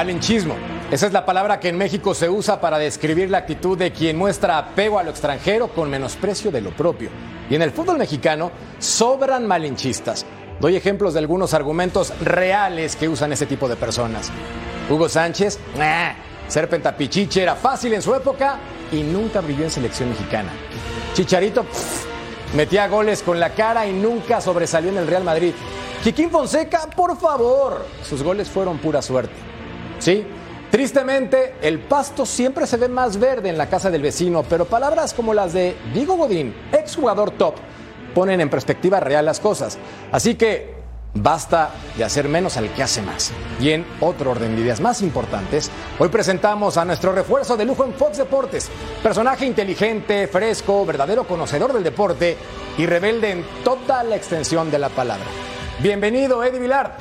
Malinchismo. Esa es la palabra que en México se usa para describir la actitud de quien muestra apego a lo extranjero con menosprecio de lo propio. Y en el fútbol mexicano sobran malinchistas. Doy ejemplos de algunos argumentos reales que usan ese tipo de personas. Hugo Sánchez, ser pentapichiche era fácil en su época y nunca brilló en selección mexicana. Chicharito metía goles con la cara y nunca sobresalió en el Real Madrid. Quiquín Fonseca, por favor, sus goles fueron pura suerte. Sí, tristemente, el pasto siempre se ve más verde en la casa del vecino, pero palabras como las de Diego Godín, exjugador top, ponen en perspectiva real las cosas. Así que basta de hacer menos al que hace más. Y en otro orden de ideas más importantes, hoy presentamos a nuestro refuerzo de lujo en Fox Deportes, personaje inteligente, fresco, verdadero conocedor del deporte y rebelde en toda la extensión de la palabra. Bienvenido, Eddie Vilar,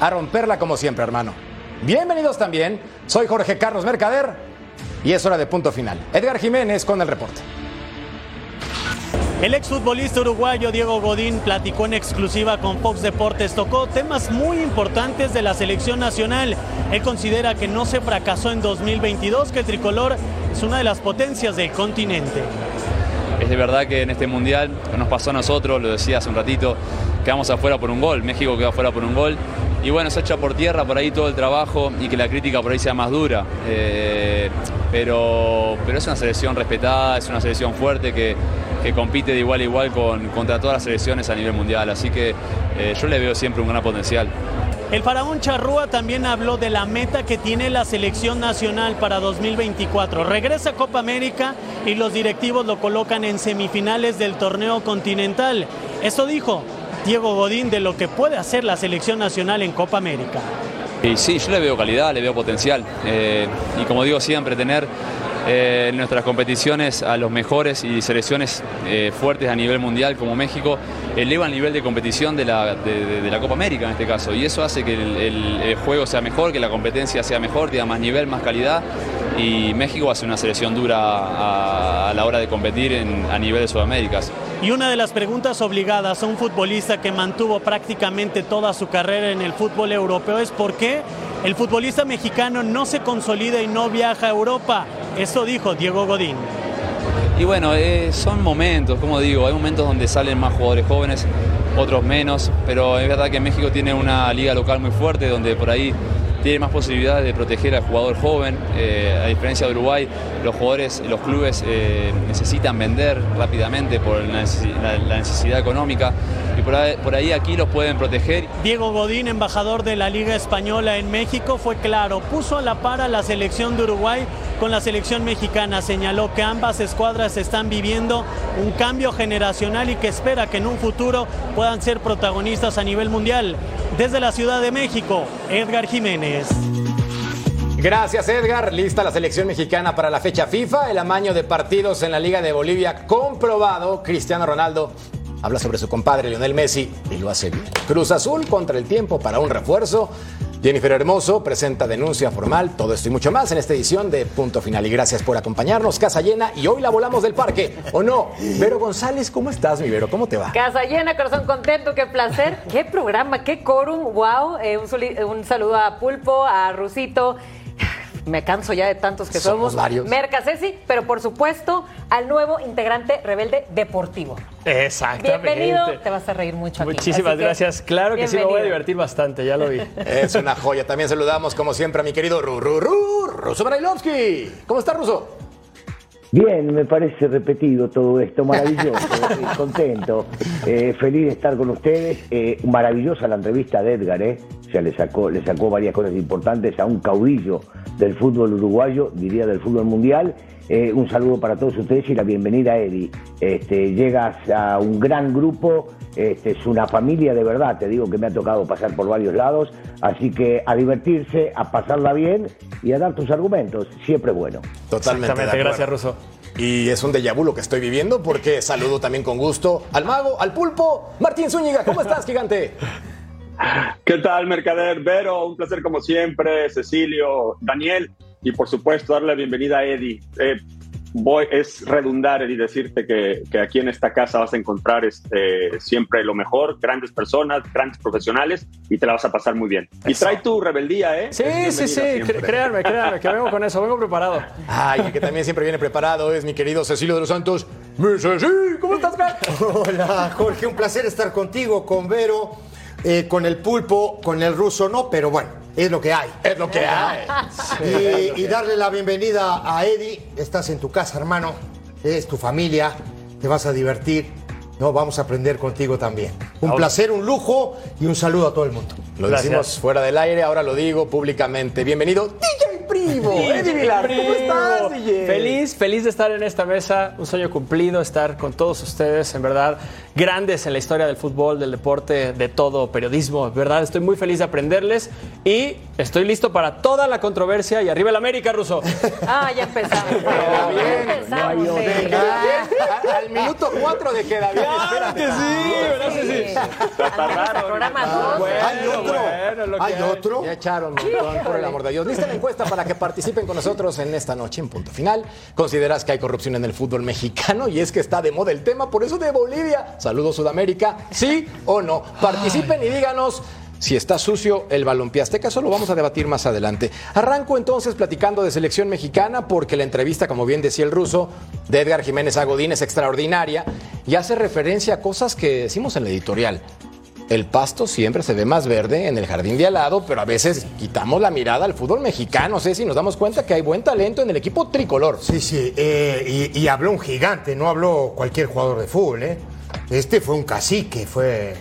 a romperla como siempre, hermano. Bienvenidos también, soy Jorge Carlos Mercader y es hora de punto final. Edgar Jiménez con el reporte. El exfutbolista uruguayo Diego Godín platicó en exclusiva con Fox Deportes, tocó temas muy importantes de la selección nacional. Él considera que no se fracasó en 2022, que el tricolor es una de las potencias del continente. Es de verdad que en este mundial nos pasó a nosotros, lo decía hace un ratito, quedamos afuera por un gol, México quedó afuera por un gol y bueno, se echa por tierra por ahí todo el trabajo y que la crítica por ahí sea más dura. Eh, pero, pero es una selección respetada, es una selección fuerte que, que compite de igual a igual con, contra todas las selecciones a nivel mundial. Así que eh, yo le veo siempre un gran potencial. El faraón Charrúa también habló de la meta que tiene la selección nacional para 2024. Regresa a Copa América y los directivos lo colocan en semifinales del torneo continental. Eso dijo Diego Godín de lo que puede hacer la selección nacional en Copa América. Y sí, yo le veo calidad, le veo potencial. Eh, y como digo siempre, tener eh, nuestras competiciones a los mejores y selecciones eh, fuertes a nivel mundial como México eleva el nivel de competición de la, Copa América en este caso. Y eso hace que el, el, el, juego sea mejor, que la competencia sea mejor, tenga más nivel, más calidad. Y México va a ser una selección dura a, a la hora de competir en, a nivel de Sudamérica. Y una de las preguntas obligadas a un futbolista que mantuvo prácticamente toda su carrera en el fútbol europeo es por qué el futbolista mexicano no se consolida y no viaja a Europa. Eso dijo Diego Godín. Y bueno, eh, son momentos, como digo, hay momentos donde salen más jugadores jóvenes, otros menos, pero es verdad que México tiene una liga local muy fuerte donde por ahí tiene más posibilidades de proteger al jugador joven. Eh, a diferencia de Uruguay, los jugadores, los clubes eh, necesitan vender rápidamente por la necesidad, económica y por ahí, por ahí, aquí los pueden proteger. Diego Godín, embajador de la Liga Española en México, fue claro, puso a la par a la selección de Uruguay con la selección mexicana. Señaló que ambas escuadras están viviendo un cambio generacional y que espera que en un futuro puedan ser protagonistas a nivel mundial. Desde la Ciudad de México, Edgar Jiménez. Gracias Edgar. Lista la selección mexicana para la fecha FIFA. El amaño de partidos en la Liga de Bolivia comprobado. Cristiano Ronaldo habla sobre su compadre Lionel Messi y lo hace bien. Cruz Azul contra el tiempo para un refuerzo. Jennifer Hermoso presenta denuncia formal, todo esto y mucho más en esta edición de Punto Final. Y gracias por acompañarnos, Casa Llena. Y hoy la volamos del parque, ¿o no? Vero González, ¿cómo estás, mi Vero? ¿Cómo te va? Casa Llena, corazón contento, qué placer. qué programa, qué quórum, wow. Eh, un, saludo a Pulpo, a Rusito me canso ya de tantos que somos. somos. Varios. Merca Ceci, pero por supuesto al nuevo integrante rebelde deportivo. Exactamente. Bienvenido, te vas a reír mucho. Aquí. Muchísimas gracias. claro que bienvenido. sí, me voy a divertir bastante, ya lo vi. Es una joya. También saludamos, como siempre, a mi querido Ru, Ru, Ru, Ruso Brailovsky. ¿Cómo está, Ruso? Bien, me parece repetido todo esto, maravilloso, eh, contento, eh, feliz de estar con ustedes. Eh, maravillosa la entrevista de Edgar, ¿eh? O sea, le sacó, le sacó varias cosas importantes a un caudillo del fútbol uruguayo, diría del fútbol mundial. Eh, un saludo para todos ustedes y la bienvenida, Eddie. Este, llegas a un gran grupo, este, es una familia de verdad, te digo que me ha tocado pasar por varios lados, así que a divertirse, a pasarla bien y a dar tus argumentos, siempre bueno. Totalmente. gracias, Ruso. Y es un déjà vu lo que estoy viviendo porque saludo también con gusto al mago, al pulpo, Martín Zúñiga. ¿Cómo estás, gigante? ¿Qué tal, Mercader? Vero, un placer como siempre, Cecilio, Daniel, y por supuesto darle la bienvenida a Eddie. Eh, voy, es redundar y decirte que, que, aquí en esta casa vas a encontrar este, siempre lo mejor, grandes personas, grandes profesionales y te la vas a pasar muy bien. Y trae tu rebeldía, ¿eh? Sí, sí, sí, créanme, créanme, que vengo con eso, vengo preparado. Ay, el que también siempre viene preparado es mi querido Cecilio de los Santos. Mi ¿cómo estás, Hola, Jorge, un placer estar contigo, con Vero, eh, con el pulpo, con el ruso, no, pero bueno es lo que hay. Es lo que hay. Y, darle la bienvenida a Eddie. Estás en tu casa, hermano. Es tu familia. Te vas a divertir. No, vamos a aprender contigo también. Un placer, un lujo y un saludo a todo el mundo. Lo decimos fuera del aire, ahora lo digo públicamente. Bienvenido, DJ Primo. Eddie Vilar, ¿cómo estás, DJ? Feliz, feliz de estar en esta mesa. Un sueño cumplido, estar con todos ustedes, en verdad grandes en la historia del fútbol, del deporte, de todo, periodismo, ¿verdad? Estoy muy feliz de aprenderles y estoy listo para toda la controversia y arriba el América, Ruso. Ah, ya empezamos. empezamos. Al minuto cuatro de queda bien. Claro que sí, ¿verdad que sí? Programa Hay otro. Hay otro. Ya echaron por el amor de Dios. Lista la encuesta para que participen con nosotros en esta noche en punto final. ¿Consideras que hay corrupción en el fútbol mexicano? Y es que está de moda el tema, por eso de Bolivia Saludos Sudamérica, ¿sí o no? Participen y díganos si está sucio el balompié azteca, eso lo vamos a debatir más adelante. Arranco entonces platicando de selección mexicana porque la entrevista, como bien decía el ruso, de Edgar Jiménez Agodín es extraordinaria y hace referencia a cosas que decimos en la editorial. El pasto siempre se ve más verde en el jardín de al lado, pero a veces quitamos la mirada al fútbol mexicano. sé si nos damos cuenta que hay buen talento en el equipo tricolor. Sí, sí, eh, y, y, habló un gigante, no habló cualquier jugador de fútbol, ¿eh? Este fue un cacique, fue,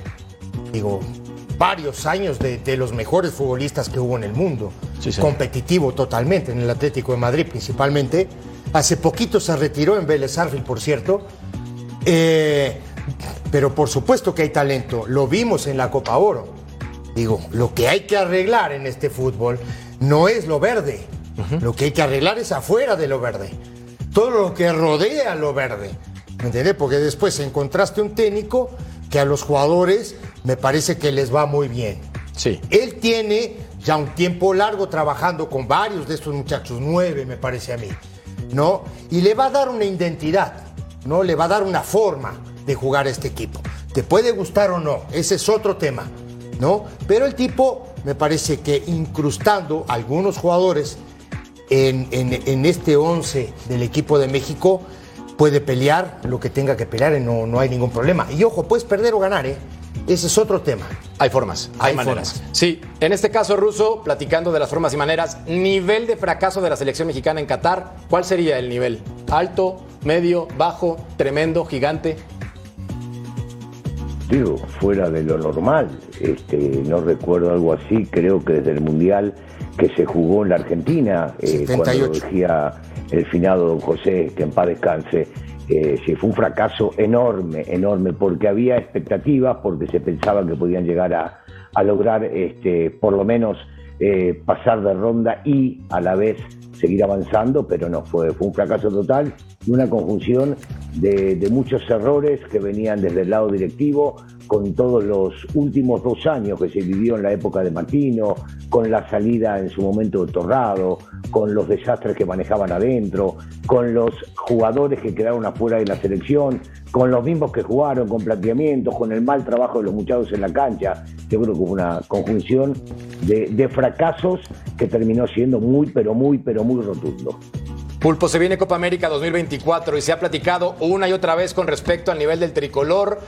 digo, varios años de, los mejores futbolistas que hubo en el mundo. Competitivo totalmente, en el Atlético de Madrid principalmente. Hace poquito se retiró en Vélez Arfield, por cierto. Eh, pero por supuesto que hay talento. Lo vimos en la Copa Oro. Digo, lo que hay que arreglar en este fútbol no es lo verde. Lo que hay que arreglar es afuera de lo verde. Todo lo que rodea lo verde. ¿Me entiendes? Porque después encontraste un técnico que a los jugadores me parece que les va muy bien. Sí. Él tiene ya un tiempo largo trabajando con varios de estos muchachos, nueve me parece a mí, ¿no? Y le va a dar una identidad, ¿no? Le va a dar una forma de jugar este equipo. Te puede gustar o no, ese es otro tema, ¿no? Pero el tipo me parece que incrustando algunos jugadores en, en este once del equipo de México, puede pelear lo que tenga que pelear y no, no hay ningún problema. Y ojo, puedes perder o ganar, ¿eh? Ese es otro tema. Hay formas, hay, maneras. Sí, en este caso, Ruso, platicando de las formas y maneras, nivel de fracaso de la selección mexicana en Qatar, ¿cuál sería el nivel? ¿Alto, medio, bajo, tremendo, gigante? Digo, fuera de lo normal. Este, no recuerdo algo así, creo que desde el Mundial que se jugó en la Argentina, eh, cuando decía el finado don José, que en paz descanse, eh, sí, fue un fracaso enorme, enorme, porque había expectativas, porque se pensaba que podían llegar a, lograr este, por lo menos eh, pasar de ronda y a la vez seguir avanzando, pero no, fue, fue un fracaso total y una conjunción de, muchos errores que venían desde el lado directivo, con todos los últimos dos años que se vivió en la época de Martino, con la salida en su momento de Torrado, con los desastres que manejaban adentro, con los jugadores que quedaron afuera de la selección, con los mismos que jugaron, con planteamientos, con el mal trabajo de los muchachos en la cancha. Yo creo que fue una conjunción de, de fracasos que terminó siendo muy, pero muy, pero muy rotundo. Pulpo, se viene Copa América 2024 y se ha platicado una y otra vez con respecto al nivel del tricolor.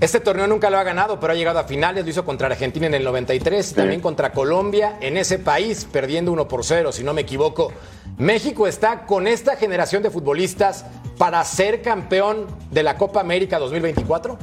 Este torneo nunca lo ha ganado, pero ha llegado a finales. Lo hizo contra Argentina en el 93, también contra Colombia en ese país, perdiendo 1 por 0, si no me equivoco. México está con esta generación de futbolistas para ser campeón de la Copa América 2024.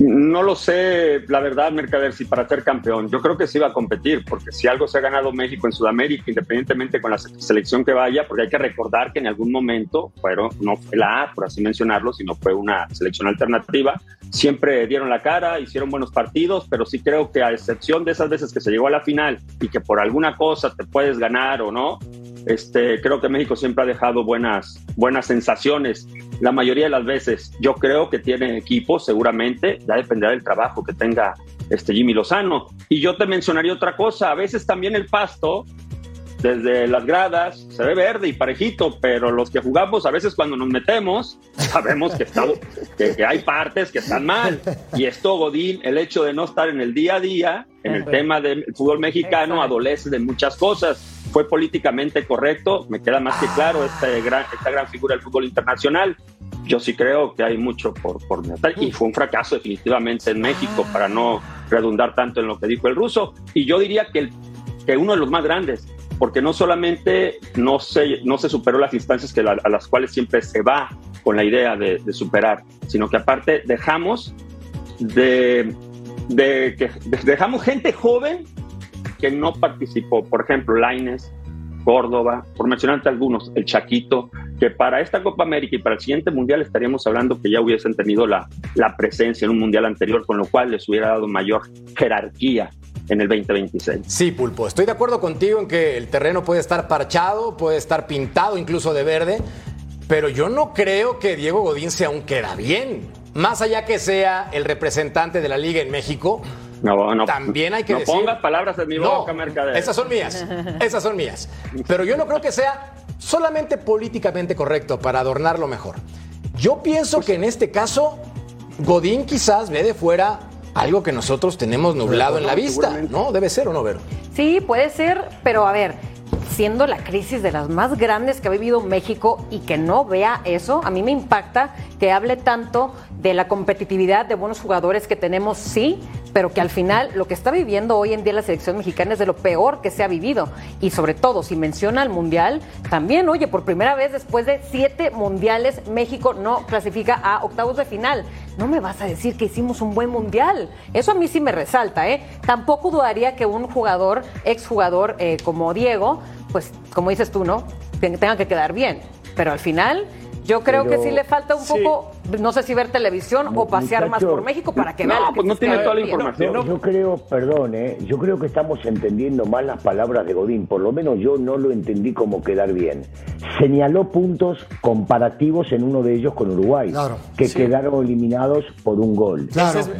No lo sé, la verdad, Mercader, si para ser campeón. Yo creo que sí va a competir, porque si algo se ha ganado México en Sudamérica, independientemente con la selección que vaya, porque hay que recordar que en algún momento fueron, no fue la A, por así mencionarlo, sino fue una selección alternativa. Siempre dieron la cara, hicieron buenos partidos, pero sí creo que a excepción de esas veces que se llegó a la final y que por alguna cosa te puedes ganar o no, este, creo que México siempre ha dejado buenas, buenas sensaciones. La mayoría de las veces yo creo que tiene equipo, seguramente, ya dependerá del trabajo que tenga este Jimmy Lozano. Y yo te mencionaría otra cosa, a veces también el pasto desde las gradas, se ve verde y parejito, pero los que jugamos a veces cuando nos metemos, sabemos que, está, que, hay partes que están mal. Y esto, Godín, el hecho de no estar en el día a día, en el tema del fútbol mexicano, adolece de muchas cosas. Fue políticamente correcto, me queda más que claro este gran, esta gran figura del fútbol internacional. Yo sí creo que hay mucho por, por y fue un fracaso definitivamente en México, para no redundar tanto en lo que dijo el ruso. Y yo diría que, el, que uno de los más grandes, porque no solamente no se, no se superó las instancias que a las cuales siempre se va con la idea de, superar, sino que aparte dejamos de, de que dejamos gente joven que no participó. Por ejemplo, Laines, Córdoba, por mencionarte algunos, el Chaquito, que para esta Copa América y para el siguiente Mundial estaríamos hablando que ya hubiesen tenido la, la presencia en un Mundial anterior, con lo cual les hubiera dado mayor jerarquía en el 2026. Sí, Pulpo, estoy de acuerdo contigo en que el terreno puede estar parchado, puede estar pintado incluso de verde, pero yo no creo que Diego Godín se aún queda bien. Más allá que sea el representante de la liga en México, no, no, también hay que no decir... pongas palabras en mi boca, Mercader. Esas son mías, esas son mías. Pero yo no creo que sea solamente políticamente correcto para adornarlo mejor. Yo pienso que en este caso, Godín quizás ve de fuera algo que nosotros tenemos nublado en la vista, ¿no? Debe ser o no, Vero. Sí, puede ser, pero a ver, siendo la crisis de las más grandes que ha vivido México y que no vea eso, a mí me impacta que hable tanto de la competitividad de buenos jugadores que tenemos, sí, pero que al final lo que está viviendo hoy en día la selección mexicana es de lo peor que se ha vivido. Y sobre todo, si menciona el Mundial, también, oye, por primera vez después de siete Mundiales, México no clasifica a octavos de final. No me vas a decir que hicimos un buen Mundial. Eso a mí sí me resalta, ¿eh? Tampoco dudaría que un jugador, exjugador eh, como Diego, pues como dices tú, ¿no? Tenga que quedar bien. Pero al final yo creo que sí le falta un poco, no sé si ver televisión o pasear más por México para que no, vea. pues no tiene toda la información. Yo, creo, perdón, ¿eh? yo creo que estamos entendiendo mal las palabras de Godín. Por lo menos yo no lo entendí como quedar bien. Señaló puntos comparativos en uno de ellos con Uruguay, que quedaron eliminados por un gol.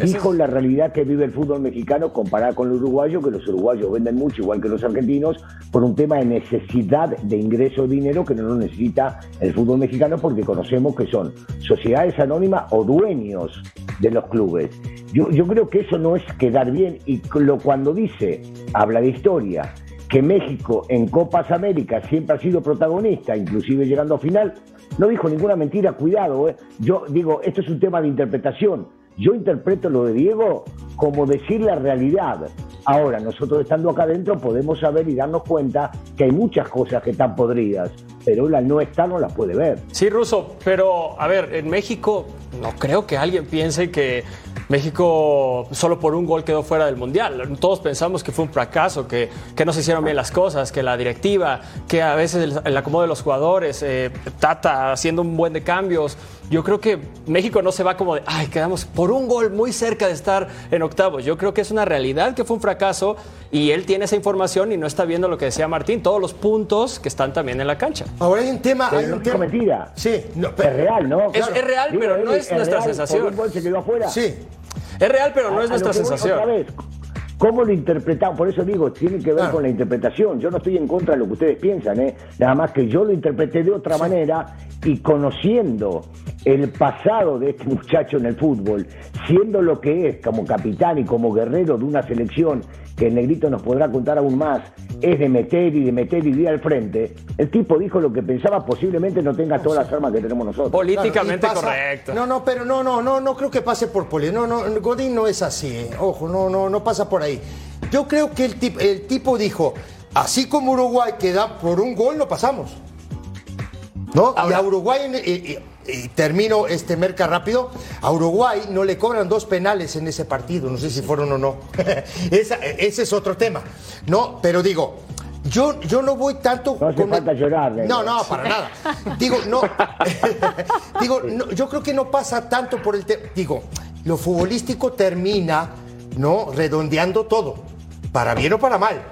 Dijo la realidad que vive el fútbol mexicano comparada con el uruguayo, que los uruguayos venden mucho, igual que los argentinos, por un tema de necesidad de ingreso de dinero que no lo necesita el fútbol mexicano porque conocemos que son sociedades anónimas o dueños de los clubes. Yo, yo creo que eso no es quedar bien y lo, cuando dice, habla de historia, que México en Copas Américas siempre ha sido protagonista, inclusive llegando a final, no dijo ninguna mentira, cuidado, ¿eh? yo digo, esto es un tema de interpretación. Yo interpreto lo de Diego como decir la realidad. Ahora, nosotros estando acá adentro podemos saber y darnos cuenta que hay muchas cosas que están podridas, pero la no está no la puede ver. Sí, Ruso, pero a ver, en México no creo que alguien piense que México solo por un gol quedó fuera del Mundial. Todos pensamos que fue un fracaso, que, que no se hicieron bien las cosas, que la directiva, que a veces el, acomodo de los jugadores, eh, Tata haciendo un buen de cambios. Yo creo que México no se va como de, ay, quedamos por un gol muy cerca de estar en octavos. Yo creo que es una realidad que fue un fracaso y él tiene esa información y no está viendo lo que decía Martín, todos los puntos que están también en la cancha. Ahora hay un tema... hay un tema... mentira. Sí. es real, ¿no? Es, real, pero no es, nuestra sensación. un gol se quedó afuera. Sí. Es real, pero no es nuestra sensación. ¿Cómo lo interpretamos? Por eso digo, tiene que ver con la interpretación. Yo no estoy en contra de lo que ustedes piensan, ¿eh? nada más que yo lo interpreté de otra manera y conociendo el pasado de este muchacho en el fútbol, siendo lo que es como capitán y como guerrero de una selección que el negrito nos podrá contar aún más, es de meter y de meter y de ir al frente, el tipo dijo lo que pensaba, posiblemente no tenga todas las armas que tenemos nosotros. Políticamente correcto. No, no, pero no, no, no, no creo que pase por poli. No, no, Godín no es así. Eh. Ojo, no, no, no pasa por ahí. Yo creo que el, el tipo dijo, así como Uruguay queda por un gol, no pasamos. ¿No? y a Uruguay y termino este merca rápido, a Uruguay no le cobran dos penales en ese partido, no sé si fueron o no. ese es otro tema. No, pero digo, yo, yo no voy tanto. No hace falta llorar. No, no, para nada. Digo, no. digo, yo creo que no pasa tanto por el tema. Digo, lo futbolístico termina, ¿no? Redondeando todo, para bien o para mal,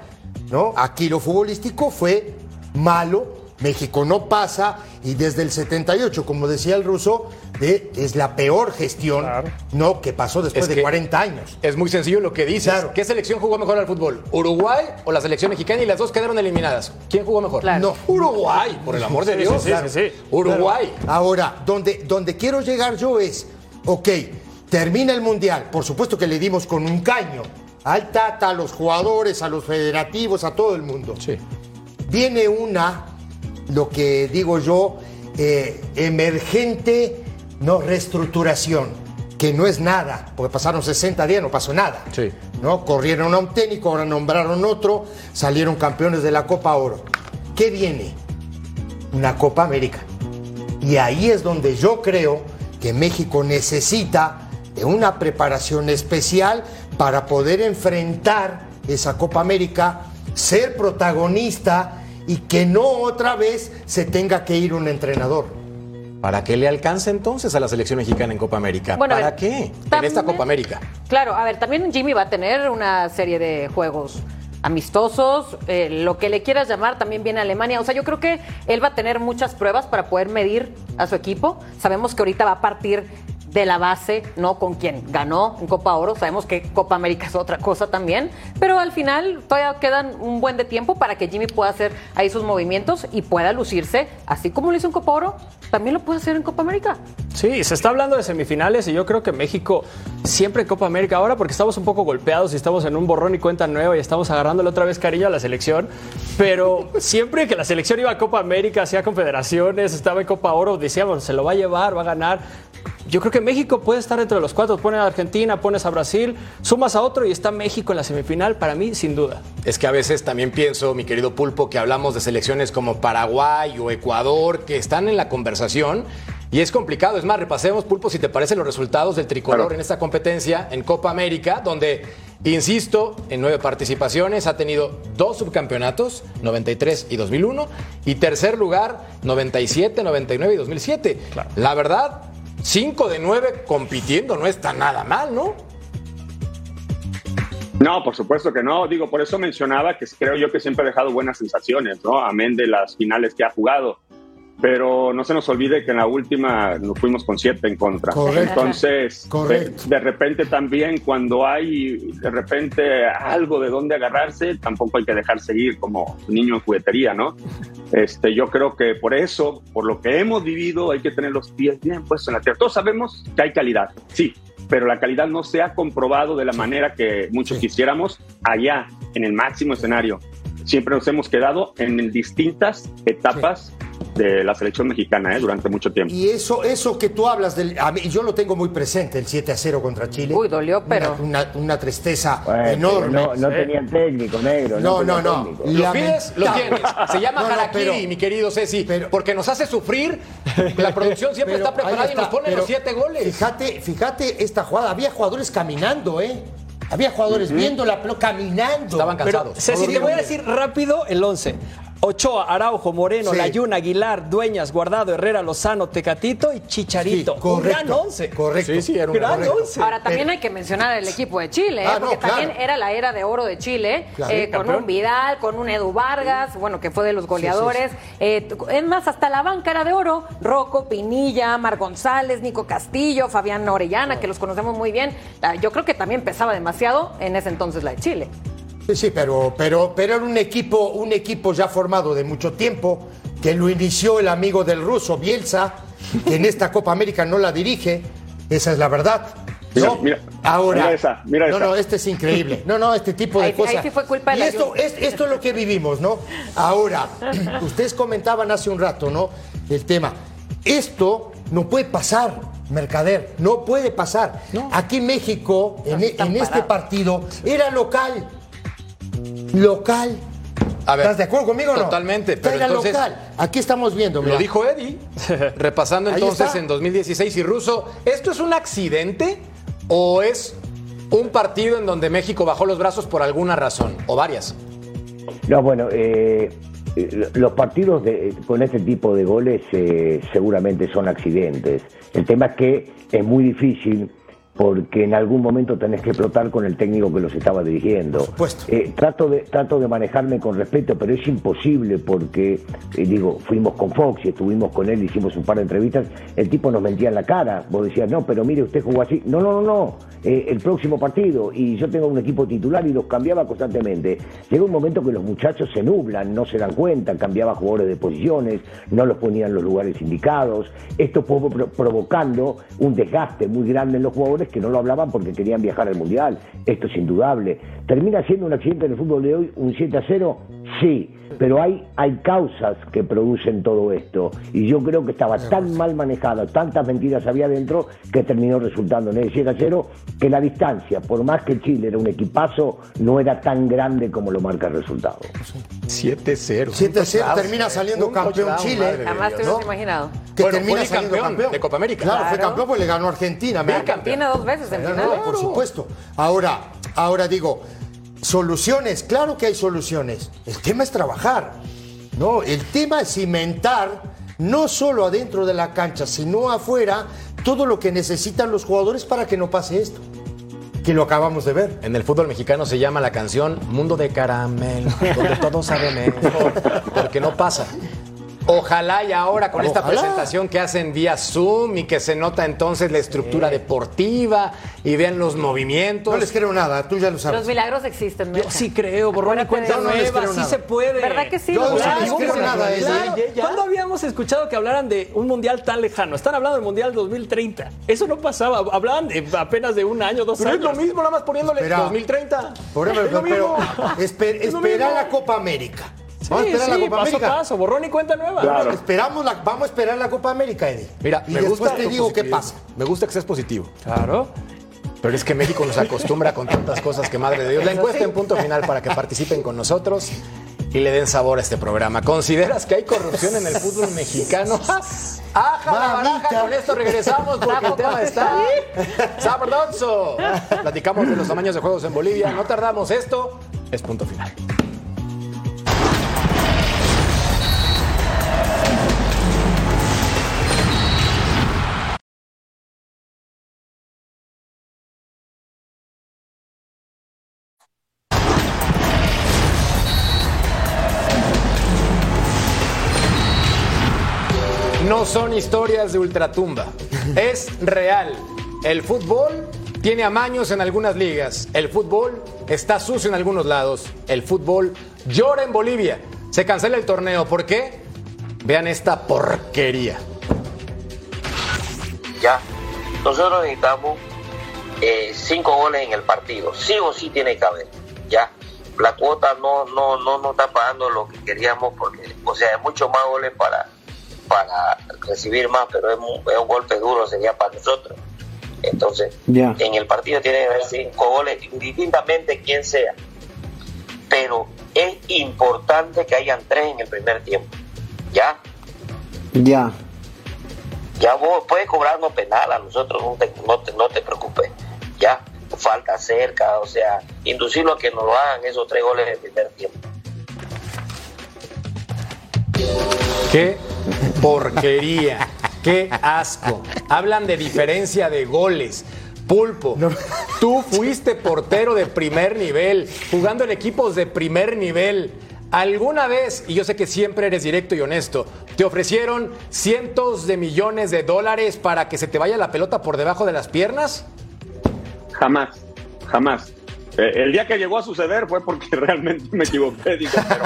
¿no? Aquí lo futbolístico fue malo México no pasa y desde el 78, como decía el ruso, de- es la peor gestión no que pasó después Es de que 40 años. Es muy sencillo lo que dices. Claro. ¿Qué selección jugó mejor al fútbol? ¿Uruguay o la selección mexicana? Y las dos quedaron eliminadas. ¿Quién jugó mejor? Claro. No, Uruguay, por el amor de Dios. sí, sí, sí, sí. Uruguay. Ahora, donde, donde quiero llegar yo es, ok, termina el Mundial, por supuesto que le dimos con un caño al Tata, a los jugadores, a los federativos, a todo el mundo. Sí. Viene una, lo que digo yo, eh, emergente, no reestructuración, que no es nada, porque pasaron 60 días, no pasó nada. Sí. ¿no? Corrieron a un técnico, ahora nombraron otro, salieron campeones de la Copa Oro. ¿Qué viene? Una Copa América. Y ahí es donde yo creo que México necesita de una preparación especial para poder enfrentar esa Copa América, ser protagonista y que no otra vez se tenga que ir un entrenador. ¿Para qué le alcanza entonces a la selección mexicana en Copa América? Bueno, a ¿Para ver, qué? En esta Copa América. Claro, a ver, también Jimmy va a tener una serie de juegos amistosos, eh, lo que le quieras llamar, también viene Alemania. O sea, yo creo que él va a tener muchas pruebas para poder medir a su equipo. Sabemos que ahorita va a partir de la base, ¿no? Con quien ganó en Copa Oro. Sabemos que Copa América es otra cosa también. Pero al final todavía quedan un buen de tiempo para que Jimmy pueda hacer ahí sus movimientos y pueda lucirse, así como lo hizo en Copa Oro, también lo puede hacer en Copa América. Sí, se está hablando de semifinales y yo creo que México siempre en Copa América ahora porque estamos un poco golpeados y estamos en un borrón y cuenta nueva y estamos agarrándole otra vez cariño a la selección, pero siempre que la selección iba a Copa América, hacía confederaciones, estaba en Copa Oro, decíamos, se lo va a llevar, va a ganar. Yo creo que México puede estar entre los cuatro, pones a Argentina, pones a Brasil, sumas a otro y está México en la semifinal, para mí sin duda. Es que a veces también pienso, mi querido Pulpo, que hablamos de selecciones como Paraguay o Ecuador que están en la conversación y es complicado. Es más, repasemos, Pulpo, si te parecen los resultados del tricolor Claro. en esta competencia en Copa América, donde, insisto, en nueve participaciones ha tenido dos subcampeonatos, 93 y 2001, y tercer lugar, 97, 99 y 2007. La verdad, cinco de nueve compitiendo no está nada mal, ¿no? No, por supuesto que no. Digo, por eso mencionaba que creo yo que siempre ha dejado buenas sensaciones, ¿no? Amén de las finales que ha jugado. Pero no se nos olvide que en la última nos fuimos con siete en contra. Correcto. Entonces, Correcto. De, de repente también cuando hay de repente algo de dónde agarrarse, tampoco hay que dejar seguir como niño en juguetería, ¿no? Este, yo creo que por eso, por lo que hemos vivido, hay que tener los pies bien puestos en la tierra. Todos sabemos que hay calidad, sí, pero la calidad no se ha comprobado de la manera que muchos quisiéramos allá, en el máximo escenario. Siempre nos hemos quedado en distintas etapas de la selección mexicana ¿eh? durante mucho tiempo. Y eso, eso que tú hablas, del, a mí, yo lo tengo muy presente, el 7 a 0 contra Chile. Uy, dolió, Una- pero- Una, una tristeza Bueno, enorme. no, no tenían técnico, negro. No, no, no. técnico. Lo pides, lo tienes. Se llama No, no, Harakiri, pero- mi querido Ceci, pero- porque nos hace sufrir. La producción siempre Pero está preparada ahí y nos está, pone pero los siete goles. Fíjate, fíjate esta jugada. Había jugadores caminando, ¿eh? Había jugadores viendo la pelota caminando. Estaban Pero, cansados. Ceci, te voy a decir rápido el 11. Ochoa, Araujo, Moreno, Sí. Layún, Aguilar, Dueñas, Guardado, Herrera, Lozano, Tecatito y Chicharito. Sí, correcto, Un gran 11. Correcto. Sí, sí, era un gran correcto. 11. Ahora también Pero- hay que mencionar el equipo de Chile, ¿eh? Ah, no, porque claro. también era la era de oro de Chile, Claro. eh, con un Vidal, con un Edu Vargas, bueno, que fue de los goleadores. Eh, es más, hasta la banca era de oro. Rocco, Pinilla, Mar González, Nico Castillo, Fabián Orellana, que los conocemos muy bien. Ah, Yo creo que también pesaba demasiado en ese entonces la de Chile. Sí, sí, pero, pero, pero era un equipo, un equipo ya formado de mucho tiempo, que lo inició el amigo del ruso, Bielsa, que en esta Copa América no la dirige. Esa es la verdad. ¿no? Mira, mira, Ahora. mira esa, mira no, esa. no, este es increíble. No, no, este tipo de Ahí- ahí cosas. sí fue culpa de y esto, es, esto es lo que vivimos, ¿no? Ahora, ustedes comentaban hace un rato, ¿no? El tema. Esto no puede pasar, Mercader, no puede pasar. Aquí en México, en, este partido, era local. Local. A ver, ¿Estás de acuerdo conmigo o no? totalmente, pero entonces- local. Aquí estamos viendo, mira. Lo dijo Eddie, repasando entonces en 2016 y Russo. ¿Esto es un accidente o es un partido en donde México bajó los brazos por alguna razón o varias? No, bueno, eh, eh, los partidos de- con este tipo de goles eh, seguramente son accidentes. El tema es que es muy difícil porque en algún momento tenés que explotar con el técnico que los estaba dirigiendo. Eh, trato, de, trato de manejarme con respeto, pero es imposible porque, eh, digo, fuimos con Fox y estuvimos con él, hicimos un par de entrevistas, el tipo nos mentía en la cara, vos decías, no, pero mire, usted jugó así, no, no, no, no, eh, el próximo partido, y yo tengo un equipo titular y los cambiaba constantemente. Llega un momento que los muchachos se nublan, no se dan cuenta, cambiaba jugadores de posiciones, no los ponían en los lugares indicados, esto fue pro- provocando un desgaste muy grande en los jugadores que no lo hablaban porque querían viajar al Mundial. Esto es indudable. ¿Termina siendo un accidente en el fútbol de hoy un 7 a 0? Sí, pero hay, hay causas que producen todo esto. Y yo creo que estaba tan mal manejado, tantas mentiras había dentro, que terminó resultando en el 7 a 0, que la distancia, por más que Chile era un equipazo, no era tan grande como lo marca el resultado. 7-0. 7-0 termina saliendo Un campeón Chile. Jamás te hubieras imaginado. Que Bueno, termina fue saliendo campeón campeón de Copa América. Claro, fue campeón porque le ganó a Argentina. me- Tiene dos veces en Claro, final. por supuesto. Ahora, ahora digo, soluciones, claro que hay soluciones. El tema es trabajar. No, el tema es cimentar no solo adentro de la cancha, sino afuera todo lo que necesitan los jugadores para que no pase esto. Que lo acabamos de ver. En el fútbol mexicano se llama la canción Mundo de Caramelo, donde todo sabe mejor, porque no pasa. Ojalá y ahora con esta presentación que hacen vía Zoom y que se nota entonces la estructura deportiva y vean los movimientos. No les creo nada, tú ya lo Los sabes. milagros existen. Yo sí creo, borrón y cuenta no nueva, sí nada. se puede. ¿Verdad que sí? Yo Los sí les creo nada. Eddie. Claro. ¿Cuándo habíamos escuchado que hablaran de un mundial tan lejano? Están hablando del mundial 2030. Eso no pasaba. Hablaban de apenas de un año, dos Pero es años. lo mismo, nada más poniéndole Espera. 2030. Por ejemplo, Es lo pero esper- espera la Copa América. Sí, Vamos a esperar sí, la Copa paso a América. paso, borrón y cuenta nueva. Claro. Esperamos la, vamos a esperar la Copa América, Eddie. Mira, y me después gusta te digo qué pasa. Me gusta que seas positivo. Claro. Pero es que México nos acostumbra con tantas cosas que madre de Dios. La encuesta en punto final para que participen con nosotros y le den sabor a este programa. ¿Consideras que hay corrupción en el fútbol mexicano? ¡Aja la baraja! Con esto regresamos porque el tema está sabroso. Platicamos de los tamaños de juegos en Bolivia. No tardamos. Esto es punto final. Son historias de ultratumba. Es real. El fútbol tiene amaños en algunas ligas. El fútbol está sucio en algunos lados. El fútbol llora en Bolivia. Se cancela el torneo. ¿Por qué? Vean esta porquería. ya. Nosotros necesitamos eh, cinco goles en el partido. Sí o sí tiene que haber, ya. La cuota no no no nos está pagando lo que queríamos porque, o sea, hay mucho más goles para para recibir más, pero es, un golpe duro sería para nosotros. Entonces, en el partido tiene que haber cinco goles, indistintamente quién sea. Pero es importante que hayan tres en el primer tiempo, ya. Ya. Ya vos puedes cobrarnos penal a nosotros, no te, no te, no te preocupes. Ya, falta cerca, o sea, inducirlo a que nos lo hagan esos tres goles en el primer tiempo. ¡Qué porquería! ¡Qué asco! Hablan de diferencia de goles. Pulpo, tú fuiste portero de primer nivel, jugando en equipos de primer nivel. ¿Alguna vez, y yo sé que siempre eres directo y honesto, te ofrecieron cientos de millones de dólares para que se te vaya la pelota por debajo de las piernas? Jamás, jamás. Eh, el día que llegó a suceder fue porque realmente me equivoqué, digo, pero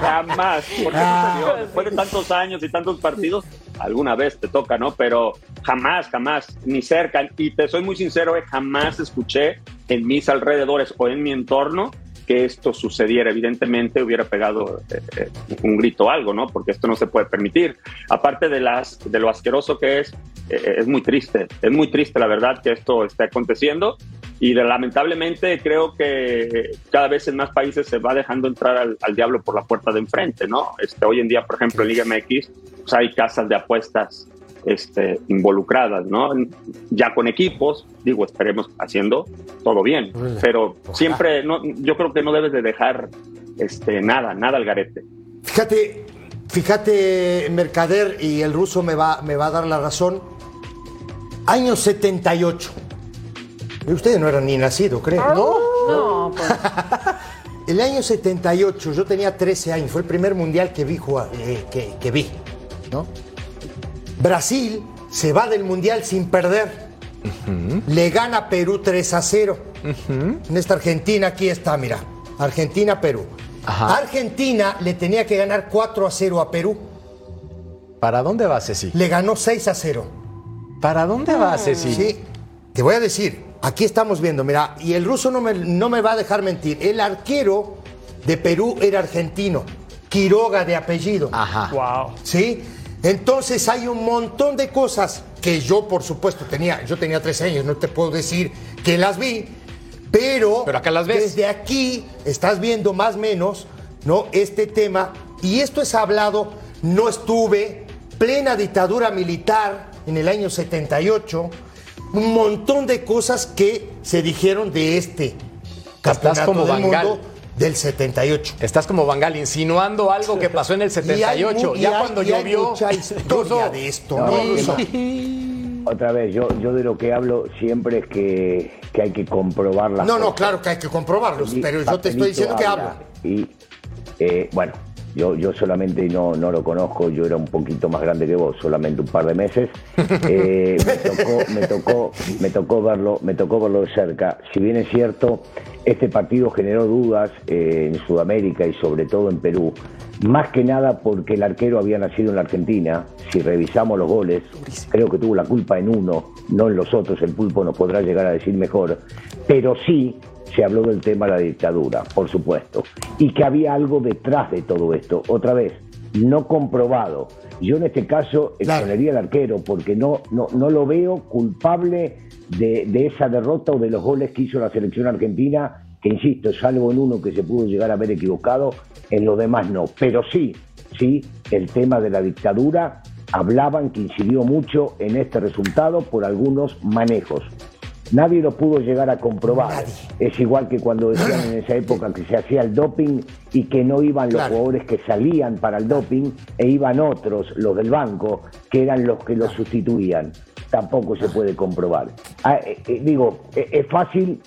jamás, porque sucedió después de tantos años y tantos partidos, alguna vez te toca, ¿no? Pero jamás, jamás, ni cerca, y te soy muy sincero, eh, jamás escuché en mis alrededores o en mi entorno que esto sucediera. Evidentemente hubiera pegado eh, eh, un grito o algo, ¿no? Porque esto no se puede permitir. Aparte de, las, de lo asqueroso que es, eh, es muy triste. Es muy triste, la verdad, que esto esté aconteciendo. Y de- lamentablemente creo que cada vez en más países se va dejando entrar al, al diablo por la puerta de enfrente, ¿no? Este, hoy en día, por ejemplo, en Liga MX, pues hay casas de apuestas este, involucradas, ¿no? Ya con equipos, digo, esperemos haciendo todo bien, pero siempre, no, yo creo que no debes de dejar este, nada, nada al garete. Fíjate, fíjate, Mercader, y el ruso me va, me va a dar la razón. Año 78. Ustedes no eran ni nacidos, creo. No, no, pues. El año 78, yo tenía 13 años, fue el primer mundial que vi, jugar, eh, que, que vi. ¿no? Brasil se va del mundial sin perder. Le gana a Perú 3 a 0. En esta Argentina, aquí está, mira. Argentina-Perú. Argentina le tenía que ganar 4 a 0 a Perú. ¿Para dónde va Ceci? Le ganó 6 a 0. ¿Para dónde va Ceci? Sí, te voy a decir, aquí estamos viendo, mira, y el ruso no me, no me va a dejar mentir. El arquero de Perú era argentino, Quiroga de apellido. Ajá. Wow. ¿Sí? Entonces hay un montón de cosas que yo, por supuesto, tenía. Yo tenía 13 años, no te puedo decir que las vi, pero. Pero acá las ves. Desde aquí estás viendo más o menos, ¿no? Este tema. Y esto es hablado, no estuve, plena dictadura militar en el año 78. Un montón de cosas que se dijeron de este campeonato como del Van Gaal. mundo del 78. Estás como Bangal insinuando algo que pasó en el 78. Y hay mu- y ya cuando llovió. mucha historia de esto, No, ¿no, no? Otra vez, yo, yo de lo que hablo siempre es que, que hay que comprobar las No, no, cosas. claro que hay que comprobarlos, pero yo te estoy diciendo que hablo. habla. Y eh, bueno, yo, yo solamente no, no lo conozco, yo era un poquito más grande que vos, solamente un par de meses. Eh, me tocó, me tocó, me tocó verlo, me tocó verlo de cerca. Si bien es cierto, este partido generó dudas eh, en Sudamérica y sobre todo en Perú. Más que nada porque el arquero había nacido en la Argentina. Si revisamos los goles, creo que tuvo la culpa en uno, no en los otros. El pulpo nos podrá llegar a decir mejor. Pero sí se habló del tema de la dictadura, por supuesto, y que había algo detrás de todo esto. Otra vez, no comprobado. Yo en este caso exonería al arquero porque no, no, no lo veo culpable de, de esa derrota o de los goles que hizo la selección argentina, que insisto, salvo en uno que se pudo llegar a haber equivocado, en los demás no. Pero sí, sí, el tema de la dictadura hablaban que incidió mucho en este resultado por algunos manejos. Nadie lo pudo llegar a comprobar. Nadie. Es igual que cuando decían en esa época que se hacía el doping y que no iban los Claro. jugadores que salían para el doping e iban otros, los del banco, que eran los que los sustituían. Tampoco se puede comprobar. Ah, eh, eh, digo, eh, es fácil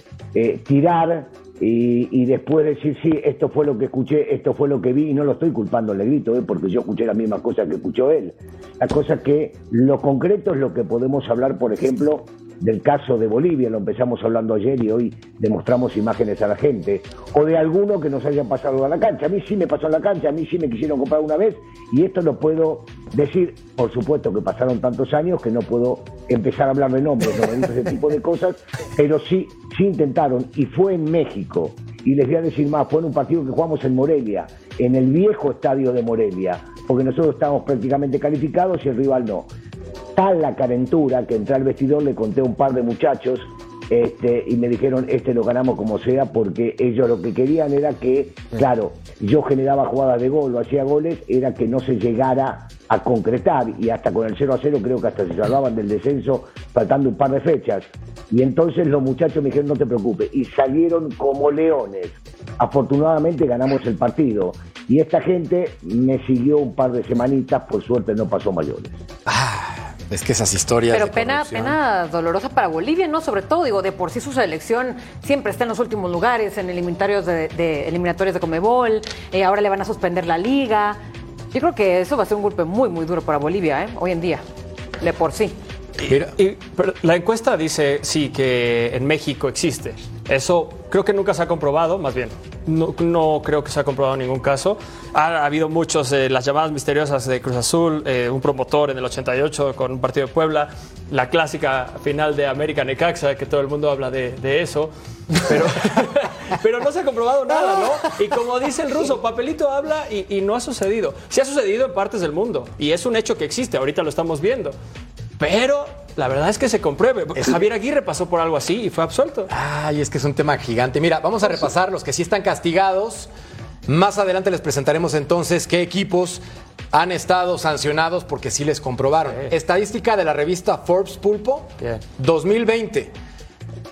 tirar y, y después decir, sí, esto fue lo que escuché, esto fue lo que vi, y no lo estoy culpando al negrito, eh, porque yo escuché la misma cosa que escuchó él. La cosa que lo concreto es lo que podemos hablar, por ejemplo, del caso de Bolivia, lo empezamos hablando ayer y hoy demostramos imágenes a la gente, o de alguno que nos haya pasado a la cancha. A mí sí me pasó en la cancha, a mí sí me quisieron comprar una vez, y esto lo puedo decir, por supuesto que pasaron tantos años que no puedo empezar a hablar de nombres, no me ese tipo de cosas, pero sí, sí intentaron, y fue en México. Y les voy a decir más, fue en un partido que jugamos en Morelia, en el viejo estadio de Morelia, porque nosotros estábamos prácticamente calificados y el rival no tal la calentura que entré al vestidor, le conté a un par de muchachos este, y me dijeron, este lo ganamos como sea, porque ellos lo que querían era que, claro, yo generaba jugadas de gol o hacía goles, era que no se llegara a concretar y hasta con el 0 a 0 creo que hasta se salvaban del descenso faltando un par de fechas. Y entonces los muchachos me dijeron, no te preocupes, y salieron como leones. Afortunadamente ganamos el partido. Y esta gente me siguió un par de semanitas, por suerte no pasó mayores. Es que esas historias. Pero de pena, corrupción- pena dolorosa para Bolivia, ¿no? Sobre todo, digo, de por sí su selección siempre está en los últimos lugares, en eliminatorios de, de- eliminatorios de Comebol, eh, ahora le van a suspender la liga. Yo creo que eso va a ser un golpe muy, muy duro para Bolivia, ¿eh? Hoy en día, de por sí. Mira, Y, pero la encuesta dice sí que en México existe. Eso creo que nunca se ha comprobado, más bien. No, creo que se ha comprobado en ningún caso. Ha, habido muchos, eh, las llamadas misteriosas de Cruz Azul, eh, un promotor en el 88 con un partido de Puebla, la clásica final de América Necaxa, que todo el mundo habla de, de eso. Pero, pero no se ha comprobado nada, ¿no? Y como dice el ruso, papelito habla y, y no ha sucedido. Sí ha sucedido en partes del mundo y es un hecho que existe, ahorita lo estamos viendo. Pero la verdad es que se compruebe. Javier Aguirre pasó por algo así y fue absuelto. Ay, es que es un tema gigante. Mira, vamos a repasar los que sí están castigados. Más adelante les presentaremos entonces qué equipos han estado sancionados porque sí les comprobaron. Estadística de la revista Forbes Pulpo Bien. 2020.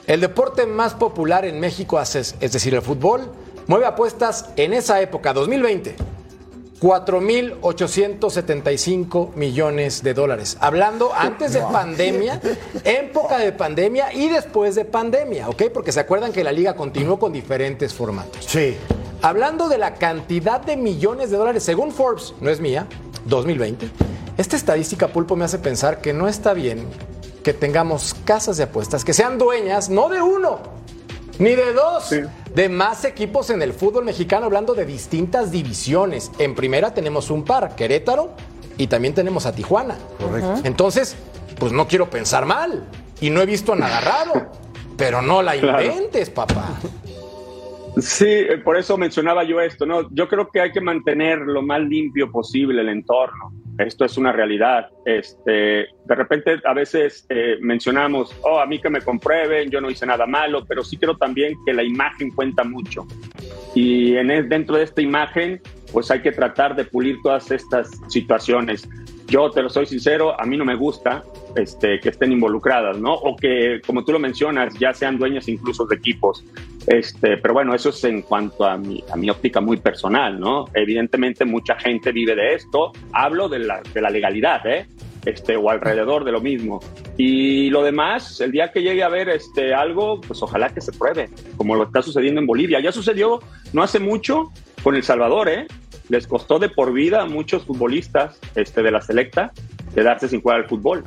El deporte más popular en México, es decir, el fútbol, mueve apuestas en esa época, 2020. 4.875 millones de dólares. Hablando antes de pandemia, época de pandemia y después de pandemia, ¿ok? Porque se acuerdan que la liga continuó con diferentes formatos. Sí. Hablando de la cantidad de millones de dólares, según Forbes, no es mía, 2020, esta estadística pulpo me hace pensar que no está bien que tengamos casas de apuestas que sean dueñas no de uno, ni de dos, de más equipos en el fútbol mexicano, hablando de distintas divisiones. En primera tenemos un par, Querétaro, y también tenemos a Tijuana. Correcto. Entonces, pues no quiero pensar mal, y no he visto nada raro, pero no la Claro. inventes, papá. Sí, eh, por eso mencionaba yo esto, ¿no? Yo creo que hay que mantener lo más limpio posible el entorno. Esto es una realidad. Este, de repente a veces eh, mencionamos, oh, a mí que me comprueben, yo no hice nada malo, pero sí creo también que la imagen cuenta mucho. Y en dentro de esta imagen, pues hay que tratar de pulir todas estas situaciones. Yo te lo soy sincero, a mí no me gusta este, que estén involucradas, ¿no? O que, como tú lo mencionas, ya sean dueñas incluso de equipos. Este, pero bueno, eso es en cuanto a mi, a mi óptica muy personal, ¿no? Evidentemente mucha gente vive de esto. Hablo de la, de la legalidad, ¿eh? Este, o alrededor de lo mismo. Y lo demás, el día que llegue a ver este, algo, pues ojalá que se pruebe, como lo está sucediendo en Bolivia. Ya sucedió no hace mucho con El Salvador, ¿eh? Les costó de por vida a muchos futbolistas este, de la selecta quedarse sin jugar al fútbol.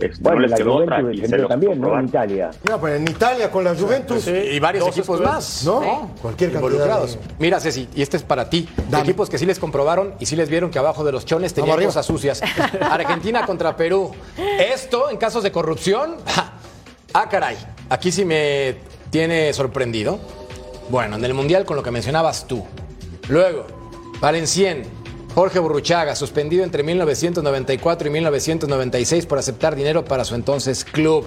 Este, Bueno, no les la quedó otra Juventus y se también, ¿no? En. Italia. No, pero en Italia con la Juventus. Y varios equipos más, ¿No? Cualquier cantidad involucrados. de- Mira, Ceci, y este es para ti. Equipos que sí les comprobaron y sí les vieron que abajo de los chones tenían Vamos arriba. cosas sucias. Argentina contra Perú. Esto, en casos de corrupción, ah, caray, aquí sí me tiene sorprendido. Bueno, en el Mundial con lo que mencionabas tú. Luego, Valencien, Jorge Burruchaga, suspendido entre 1994 y 1996 por aceptar dinero para su entonces club.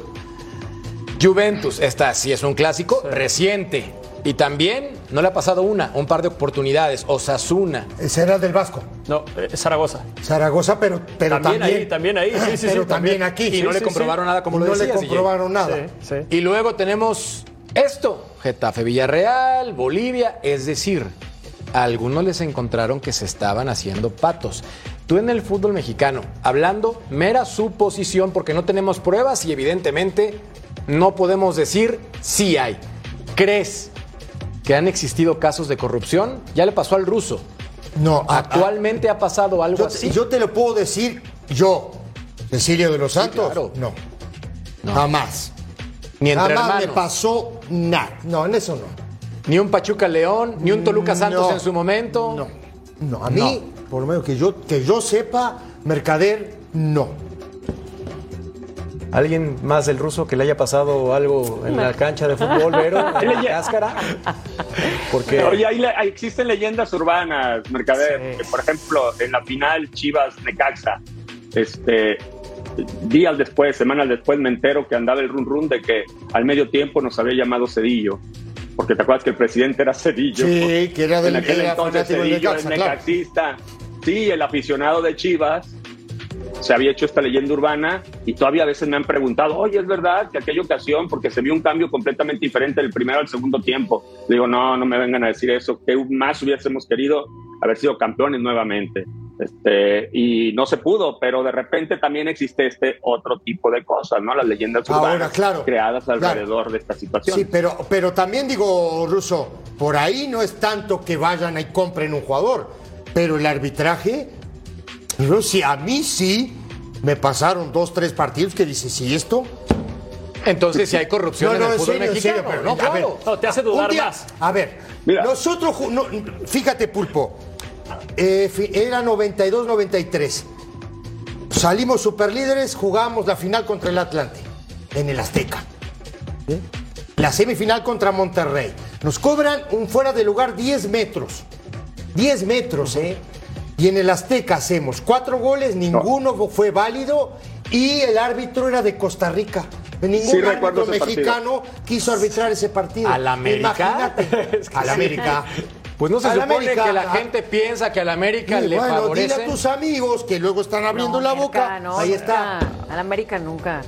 Juventus, esta sí es un clásico reciente. Y también no le ha pasado una, un par de oportunidades. Osasuna. Ese era del Vasco. No, eh, Zaragoza. Zaragoza, pero, pero También también. ahí, también ahí, sí, sí, pero sí, también, también. aquí. Y no Sí, le comprobaron sí. nada, como lo no decías, le DJ. comprobaron nada. Sí, sí. Y luego tenemos esto, Getafe Villarreal, Bolivia, es decir, a algunos les encontraron que se estaban haciendo patos. Tú en el fútbol mexicano, hablando mera suposición, porque no tenemos pruebas y evidentemente no podemos decir si hay. ¿Crees que han existido casos de corrupción? Ya le pasó al ruso. No, a- a- ¿Actualmente ha pasado algo yo, así? yo te lo puedo decir yo, Cecilio de los Santos. claro. No. Jamás. Ni entre Jamás me pasó nada. No, en eso no. Ni un Pachuca León, ni un Toluca Santos No. en su momento. No. No, a mí, por lo menos que yo, que yo sepa, Mercader, no. ¿Alguien más del ruso que le haya pasado algo en la cancha de fútbol, Vero? ¿En la cáscara? Porque Oye, ahí le- ahí existen leyendas urbanas, Mercader. Por ejemplo, en la final Chivas-Necaxa, este, días después, semanas después, me entero que andaba el run run de que al medio tiempo nos había llamado Cedillo. Porque te acuerdas que el presidente era Cedillo. Sí, que era del- En aquel era entonces Cedillo, el claro. necaxista. Sí, el aficionado de Chivas se había hecho esta leyenda urbana y todavía a veces me han preguntado, oye, ¿es verdad que aquella ocasión, porque se vio un cambio completamente diferente del primero al segundo tiempo? Le digo, no, no me vengan a decir eso, que más hubiésemos querido haber sido campeones nuevamente. Este, y no se pudo, pero de repente también existe este otro tipo de cosas, ¿no? Las leyendas Ahora, urbanas claro, creadas claro. alrededor de esta situación. Sí, pero, pero también digo, Ruso, por ahí no es tanto que vayan y compren un jugador, pero el arbitraje, Rusi, a mí sí me pasaron dos, tres partidos que dice, si esto... entonces si hay corrupción en el en fútbol serio, en mexicano. serio, pero no, a ver, claro. No, te hace dudar día- más. A ver, Mira. nosotros, no, fíjate, Pulpo, eh, era 92-93. Salimos superlíderes, jugamos la final contra el Atlante, en el Azteca. La semifinal contra Monterrey. Nos cobran un fuera de lugar 10 metros. 10 metros, ¿eh? Y en el Azteca hacemos cuatro goles, ninguno fue válido y el árbitro era de Costa Rica. Ningún Sí, árbitro partido. mexicano quiso arbitrar ese partido. ¿Al América? Imagínate. Es que Al sí. América. Pues no se supone América, que la gente piensa que al América Sí, le bueno, favorece. dile a tus amigos que luego están abriendo No, la boca. no, Ahí está. Al América nunca.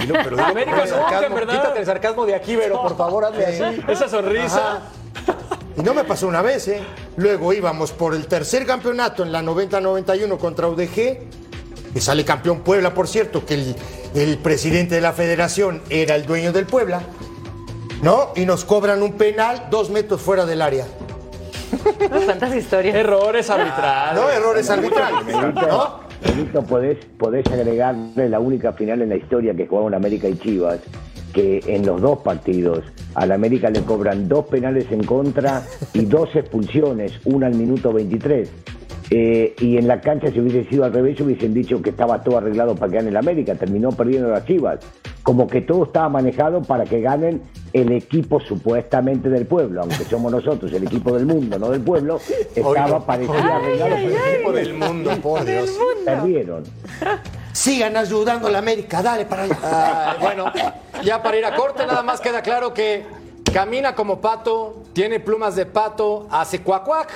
Dilo, pero dilo América nunca, sarcasmo. ¿verdad? Quítate el sarcasmo de aquí, Vero, por favor, hazle así. Esa sonrisa. Y no me pasó una vez, ¿eh? Luego íbamos por el tercer campeonato en la 90-91 contra UDG, que sale campeón Puebla, por cierto, que el, el presidente de la federación era el dueño del Puebla, ¿no? Y nos cobran un penal dos metros fuera del área. ¿Cuántas historias? Errores arbitrales. No, errores arbitrales. Benito, ¿No? Benito, podés, podés agregarle la única final en la historia que jugaron América y Chivas, que en los dos partidos al América le cobran dos penales en contra y dos expulsiones, una al minuto 23. Eh, y en la cancha, si hubiese sido al revés, hubiesen dicho que estaba todo arreglado para que gane el América. Terminó perdiendo las Chivas. Como que todo estaba manejado para que ganen el equipo supuestamente del pueblo, aunque somos nosotros el equipo del mundo, no del pueblo, estaba parecía arreglado para el equipo del mundo, por Dios. Perdieron. Sigan ayudando a la América, dale para allá. Ah, bueno, ya para ir a corte, nada más queda claro que camina como pato, tiene plumas de pato, hace cuac cuac.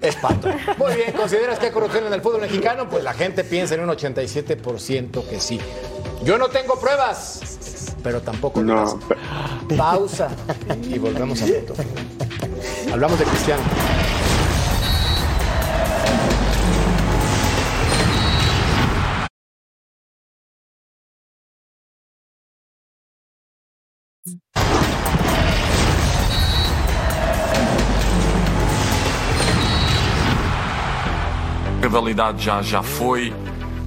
Es pato. Muy bien, ¿consideras que hay corrupción en el fútbol mexicano? Pues la gente piensa en un 87% que sí. Yo no tengo pruebas, pero tampoco No, las- Pausa y volvemos a punto. Hablamos de Cristiano. Rivalidade já, já foi,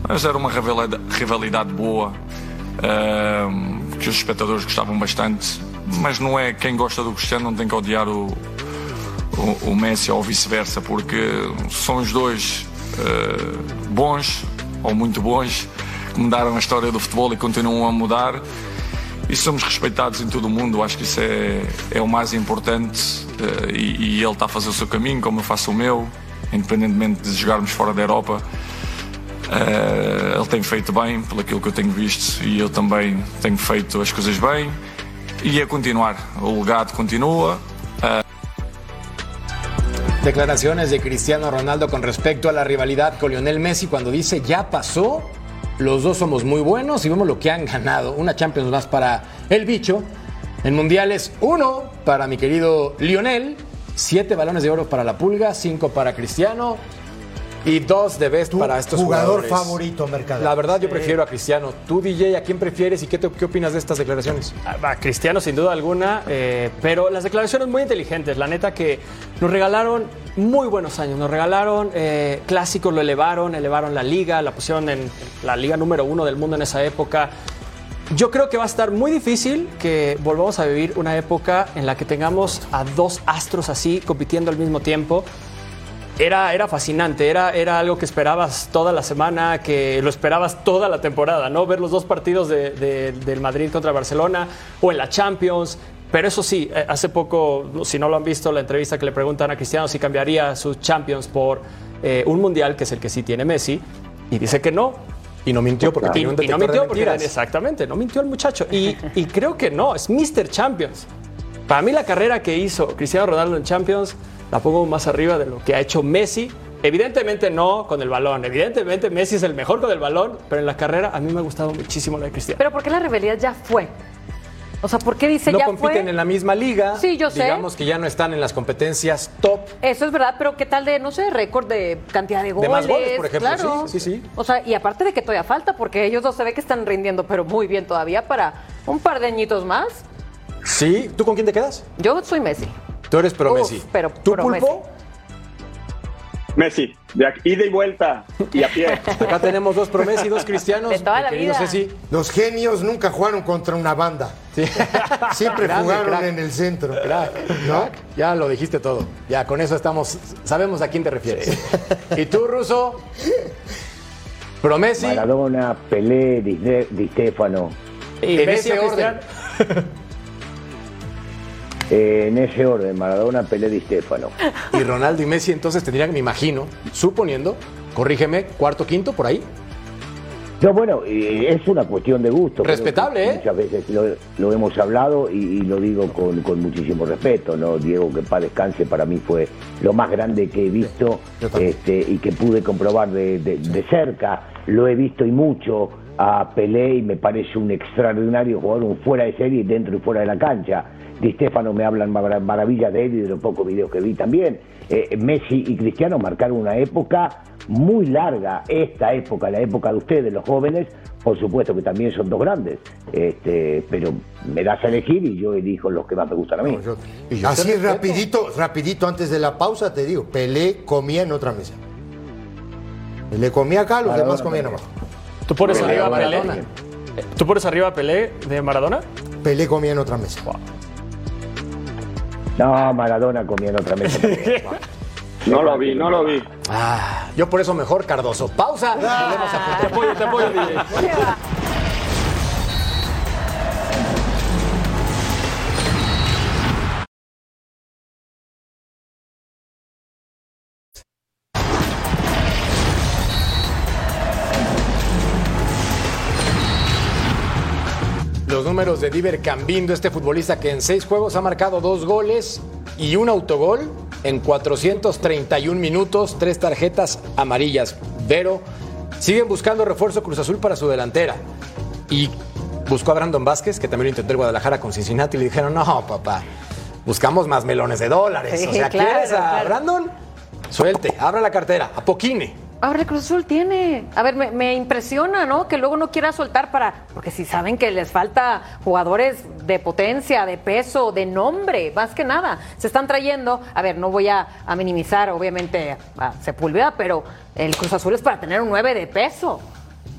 mas era uma rivalidade, rivalidade boa, ahm, que os espectadores gostavam bastante. Mas não é quem gosta do Cristiano não tem que odiar o, o, o Messi ou vice-versa, porque são os dois ah, bons ou muito bons que mudaram a história do futebol e continuam a mudar. E somos respeitados em todo o mundo, acho que isso é, é o mais importante. eh, e, e ele está a fazer o seu caminho, como eu faço o meu, independentemente de jogarmos fora da Europa. Eh, ele tem feito bem, pelo aquilo que eu tenho visto, e eu também tenho feito as coisas bem. E a continuar, o legado continua. Declaraciones de Cristiano Ronaldo con respecto a la rivalidad con Lionel Messi cuando dice ya pasó, los dos somos muy buenos y vemos lo que han ganado. Una Champions más para el bicho. En mundiales, uno para mi querido Lionel, siete balones de oro para la pulga, cinco para Cristiano y dos de best Tu para estos jugador jugadores. favorito, Mercado. La verdad yo prefiero a Cristiano. Tú DJ, ¿a quién prefieres y qué, te- qué opinas de estas declaraciones? A Cristiano sin duda alguna, eh, pero las declaraciones muy inteligentes, la neta que nos regalaron muy buenos años, nos regalaron eh, clásicos, lo elevaron, elevaron la liga, la pusieron en la liga número uno del mundo en esa época. Yo creo que va a estar muy difícil que volvamos a vivir una época en la que tengamos a dos astros así compitiendo al mismo tiempo. Era, era fascinante, era, era algo que esperabas toda la semana, que lo esperabas toda la temporada, ¿no? Ver los dos partidos de- de- del Madrid contra Barcelona o en la Champions. Pero eso sí, eh, hace poco, si no lo han visto, la entrevista que le preguntan a Cristiano si cambiaría sus Champions por eh, un Mundial, que es el que sí tiene Messi, y dice que no, Y no mintió porque un y no mintió porque exactamente, no mintió el muchacho. Y, y creo que no, es Mr. Champions. Para mí la carrera que hizo Cristiano Ronaldo en Champions la pongo más arriba de lo que ha hecho Messi. Evidentemente no con el balón, evidentemente Messi es el mejor con el balón, pero en la carrera a mí me ha gustado muchísimo la de Cristiano. Pero ¿por qué la rivalidad ya fue? O sea, ¿por qué dice no ya compiten fue? en la misma liga. Sí, yo sé. Digamos que ya no están en las competencias top. Eso es verdad, pero ¿qué tal de, no sé, récord de cantidad de goles? más goles, por ejemplo, Claro. sí, sí, sí. O sea, y aparte de que todavía falta, porque ellos dos se ve que están rindiendo, pero muy bien todavía para un par de añitos más. Sí, ¿tú con quién te quedas? Yo soy Messi. Tú eres pro Uf, Messi. pero ¿Tú, pro Pulpo? Messi, de aquí- ida y vuelta y a pie. Acá tenemos dos pro Messi, dos cristianos. De toda la querido vida. Ceci. Los genios nunca jugaron contra una banda. Siempre Grande, jugaron crack. en el centro. Crack, crack. Ya lo dijiste todo. Ya con eso estamos, sabemos a quién te refieres. ¿Y tú, Ruso? Pro Messi. Maradona, Pelé, Di, Di Stefano. Y En Messi ese orden. Eh, en ese orden, Maradona, Pelé, Di Stefano. Y Ronaldo y Messi entonces tendrían, me imagino, suponiendo, corrígeme, cuarto, quinto, por ahí. No, bueno, eh, es una cuestión de gusto. Respetable, ¿eh? Muchas veces lo, lo hemos hablado y, y lo digo con, con muchísimo respeto, ¿no? Diego, que para descanse, para mí fue lo más grande que he visto este, y que pude comprobar de, de- de cerca. Lo he visto y mucho. a Pelé y me parece un extraordinario jugador, un fuera de serie dentro y fuera de la cancha. Di Stefano me hablan marav- maravillas de él y de los pocos videos que vi también. Eh, Messi y Cristiano marcaron una época muy larga, esta época, la época de ustedes, los jóvenes, por supuesto que también son dos grandes, este, pero me das a elegir y yo elijo los que más me gustan a mí. Y Así rapidito, rapidito antes de la pausa te digo, Pelé comía en otra mesa. Pelé comía acá, los Maradona demás comían abajo. ¿Tú pones arriba a Pelé? Maradona. ¿Tú pones arriba a Pelé de Maradona? Pelé comía en otra mesa. No, Maradona comía en otra mesa. No lo vi, no lo vi. Ah, yo por eso mejor Cardoso. Pausa. volvemos a Te apoyo, te apoyo, Los números de Diver Cambindo, este futbolista que en seis juegos ha marcado dos goles y un autogol en 431 minutos, tres tarjetas amarillas. Pero siguen buscando refuerzo Cruz Azul para su delantera. Y buscó a Brandon Vázquez, que también lo intentó el Guadalajara con Cincinnati, y le dijeron, no, papá, buscamos más melones de dólares. Sí, o sea, claro, ¿quieres a claro. Brandon? Suelte, abra la cartera, a Poquine. Ahora el Cruz Azul tiene. A ver, me, impresiona, ¿no? Que luego no quiera soltar para. Porque si saben que les falta jugadores de potencia, de peso, de nombre, más que nada. Se están trayendo. A ver, no voy a, a minimizar, obviamente, a Sepúlveda, pero el Cruz Azul es para tener un 9 de peso,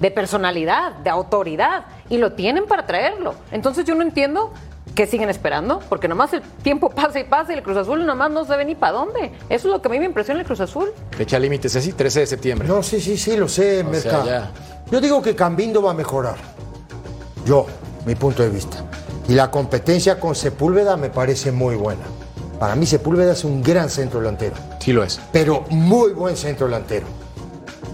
de personalidad, de autoridad. Y lo tienen para traerlo. Entonces yo no entiendo. que siguen esperando? Porque nomás el tiempo pasa y pasa y el Cruz Azul nomás no sabe ni para dónde. Eso es lo que a mí me impresiona el Cruz Azul. Fecha límite, Ceci, 13 de septiembre. No, sí, sí, sí, lo sé, O Mercado. ya. Yo digo que Cambindo va a mejorar. Yo, mi punto de vista. Y la competencia con Sepúlveda me parece muy buena. Para mí Sepúlveda es un gran centro delantero, Sí lo es. pero muy buen centro delantero.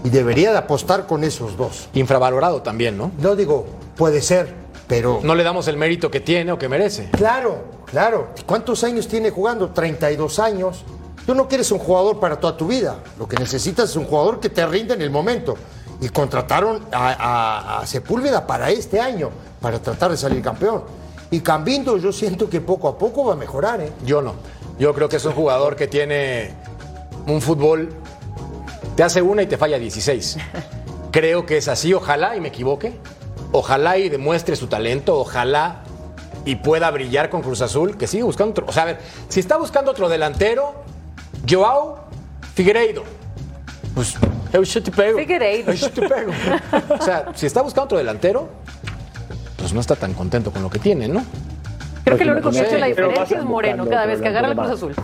Y debería de apostar con esos dos. Infravalorado también, ¿no? No digo, puede ser, pero... No le damos el mérito que tiene o que merece. Claro, claro. ¿Cuántos años tiene jugando? 32 años. Tú no quieres un jugador para toda tu vida. Lo que necesitas es un jugador que te rinda en el momento. Y contrataron a, a- a Sepúlveda para este año, para tratar de salir campeón. Y Cambindo yo siento que poco a poco va a mejorar, ¿eh? Yo no. Yo creo que es un jugador que tiene un fútbol. Te hace una y te falla 16. Creo que es así. Ojalá y me equivoque. Ojalá y demuestre su talento. Ojalá y pueda brillar con Cruz Azul. Que sigue buscando otro. O sea, a ver, si está buscando otro delantero, Joao Figueiredo. Pues. Eu te pego. Figueiredo. Yo te pego. O sea, si está buscando otro delantero, pues no está tan contento con lo que tiene, ¿no? Creo que lo único que ha hecho la diferencia es Moreno cada vez que agarra el Cruz Azul.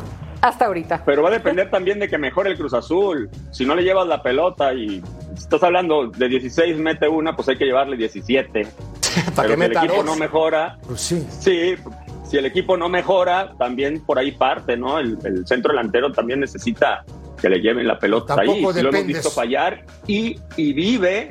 Hasta ahorita. Pero va a depender también de que mejore el Cruz Azul. Si no le llevas la pelota y estás hablando de 16 mete una, pues hay que llevarle 17. Para que Pero si el equipo dos. no mejora, Pues sí. sí, si el equipo no mejora, también por ahí parte, ¿no? El, el centro delantero también necesita que le lleven la pelota ahí. Tampoco Sí lo hemos dependes. visto fallar y, y vive.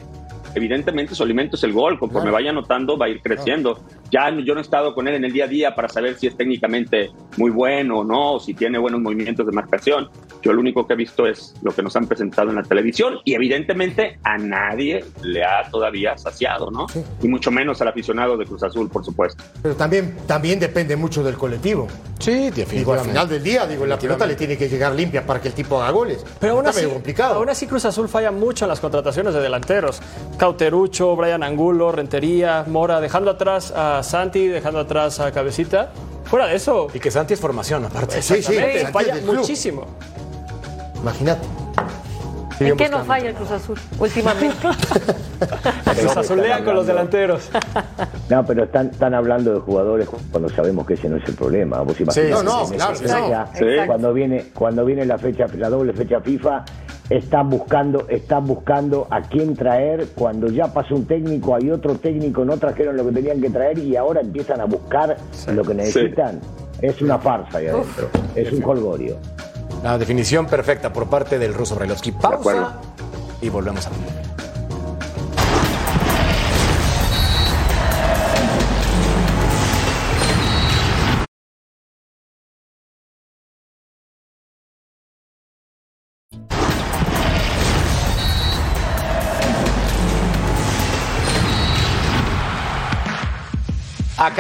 Evidentemente su alimento es el gol, conforme Claro. vaya anotando va a ir creciendo. Ya yo no he estado con él en el día a día para saber si es técnicamente muy bueno o no, o si tiene buenos movimientos de marcación. Yo lo único que he visto es lo que nos han presentado en la televisión y evidentemente a nadie le ha todavía saciado, ¿no? Sí. Y mucho menos al aficionado de Cruz Azul, por supuesto. Pero también, también depende mucho del colectivo. Sí, Digo, al final del día, digo, la pelota le tiene que llegar limpia para que el tipo haga goles. Pero aún así, complicado. aún así Cruz Azul falla mucho en las contrataciones de delanteros. Cauterucho, Brian Angulo, Rentería, Mora, dejando atrás a Santi, dejando atrás a Cabecita. Fuera de eso, Y que Santi es formación, aparte. Sí, sí, falla muchísimo. Imagínate. ¿En qué no falla el Cruz Azul últimamente? Cruz Azulea con los delanteros. No, pero están, están hablando de jugadores cuando sabemos que ese no es el problema. Vos imaginás no, no, claro no. fecha, Sí. Cuando viene, cuando viene la fecha, la doble fecha FIFA, están buscando, están buscando a quién traer. Cuando ya pasó un técnico, hay otro técnico, no trajeron lo que tenían que traer y ahora empiezan a buscar lo que necesitan. Es una farsa ahí adentro. Es un colgorio. La definición perfecta por parte del ruso Brailovsky. Pausa y volvemos a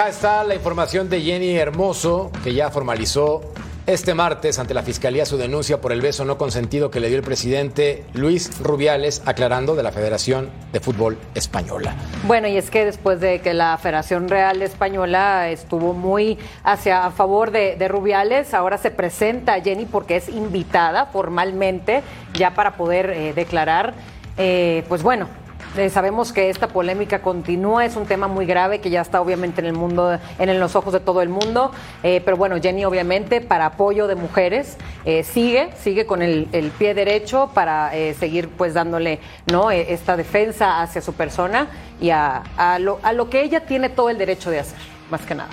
Acá está la información de Jenny Hermoso, que ya formalizó este martes ante la Fiscalía su denuncia por el beso no consentido que le dio el presidente Luis Rubiales, aclarando de la Federación de Fútbol Española. Bueno, y es que después de que la Federación Real Española estuvo muy hacia a favor de, Rubiales, ahora se presenta Jenny porque es invitada formalmente ya para poder eh, declarar. Eh, pues bueno, eh, sabemos que esta polémica continúa, es un tema muy grave que ya está obviamente en el mundo, en los ojos de todo el mundo, eh, pero bueno, Jenny obviamente para apoyo de mujeres eh, sigue, sigue con el, pie derecho para seguir pues dándole no esta defensa hacia su persona y a, lo, que ella tiene todo el derecho de hacer, más que nada.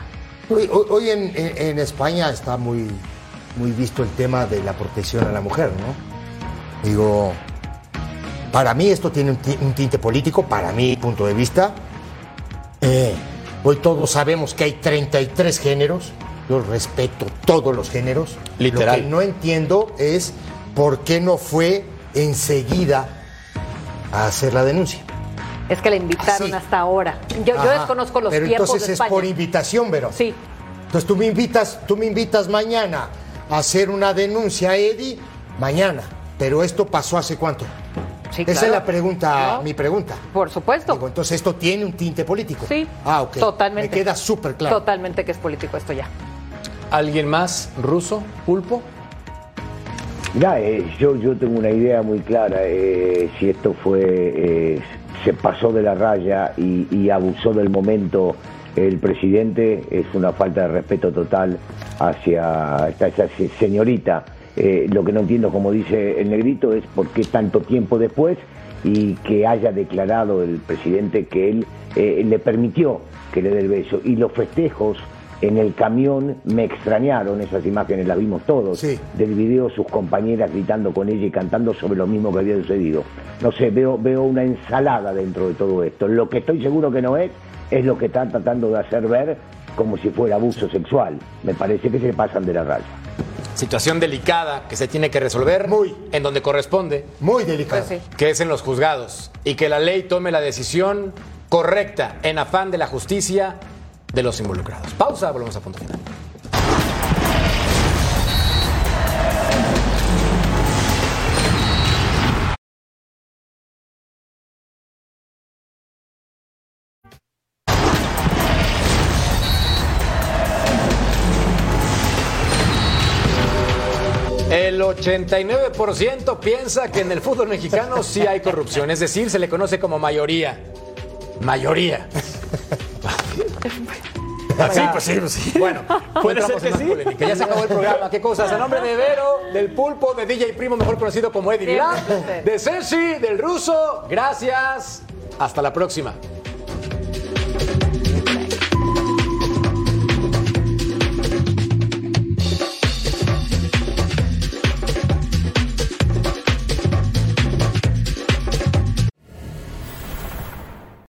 Hoy, hoy- en, España está muy visto el tema de la protección a la mujer, ¿no? Digo, para mí esto tiene un, ti- un tinte político, para mi punto de vista. Eh, hoy todos sabemos que hay 33 géneros, yo respeto todos los géneros. Literal. Lo que no entiendo es por qué no fue enseguida a hacer la denuncia. Es que la invitaron hasta ahora. Yo, desconozco los Pero tiempos entonces de es España. por invitación, Vero. Sí, Entonces tú me invitas, tú me invitas mañana a hacer una denuncia a Eddie, mañana. Pero esto pasó hace cuánto? Sí, Esa es la pregunta, ¿No? mi pregunta. Por supuesto. Digo, entonces esto tiene un tinte político. Sí. Ah, ok. Totalmente. Me queda súper claro. Totalmente que es político esto ya. ¿Alguien más ruso? ¿Pulpo? Mirá, eh, yo, yo tengo una idea muy clara. eh, si esto fue, eh, se pasó de la raya y, y abusó del momento el presidente, es una falta de respeto total hacia esta, señorita. Eh, lo que no entiendo, como dice el negrito, es por qué tanto tiempo después y que haya declarado el presidente que él eh, le permitió que le dé el beso. Y los festejos en el camión me extrañaron, esas imágenes las vimos todos Sí. del video sus compañeras gritando con ella y cantando sobre lo mismo que había sucedido. No sé, veo, veo una ensalada dentro de todo esto. Lo que estoy seguro que no es, es lo que están tratando de hacer ver como si fuera abuso sexual. Me parece que se pasan de la raya. Situación delicada que se tiene que resolver Muy. en donde corresponde, Muy delicado. Pues sí. que es en los juzgados, y que la ley tome la decisión correcta en afán de la justicia de los involucrados. Pausa, volvemos a punto final. 89% piensa que en el fútbol mexicano sí hay corrupción, es decir, se le conoce como mayoría. Mayoría. Sí, pues sí, pues sí. Bueno, Puede entramos ser en que sí. polémica. Ya se acabó el programa. ¿Qué cosas? A nombre de Vero, del Pulpo, de DJ Primo, mejor conocido como Eddie Siempre. de Ceci, del Ruso, gracias. Hasta la próxima.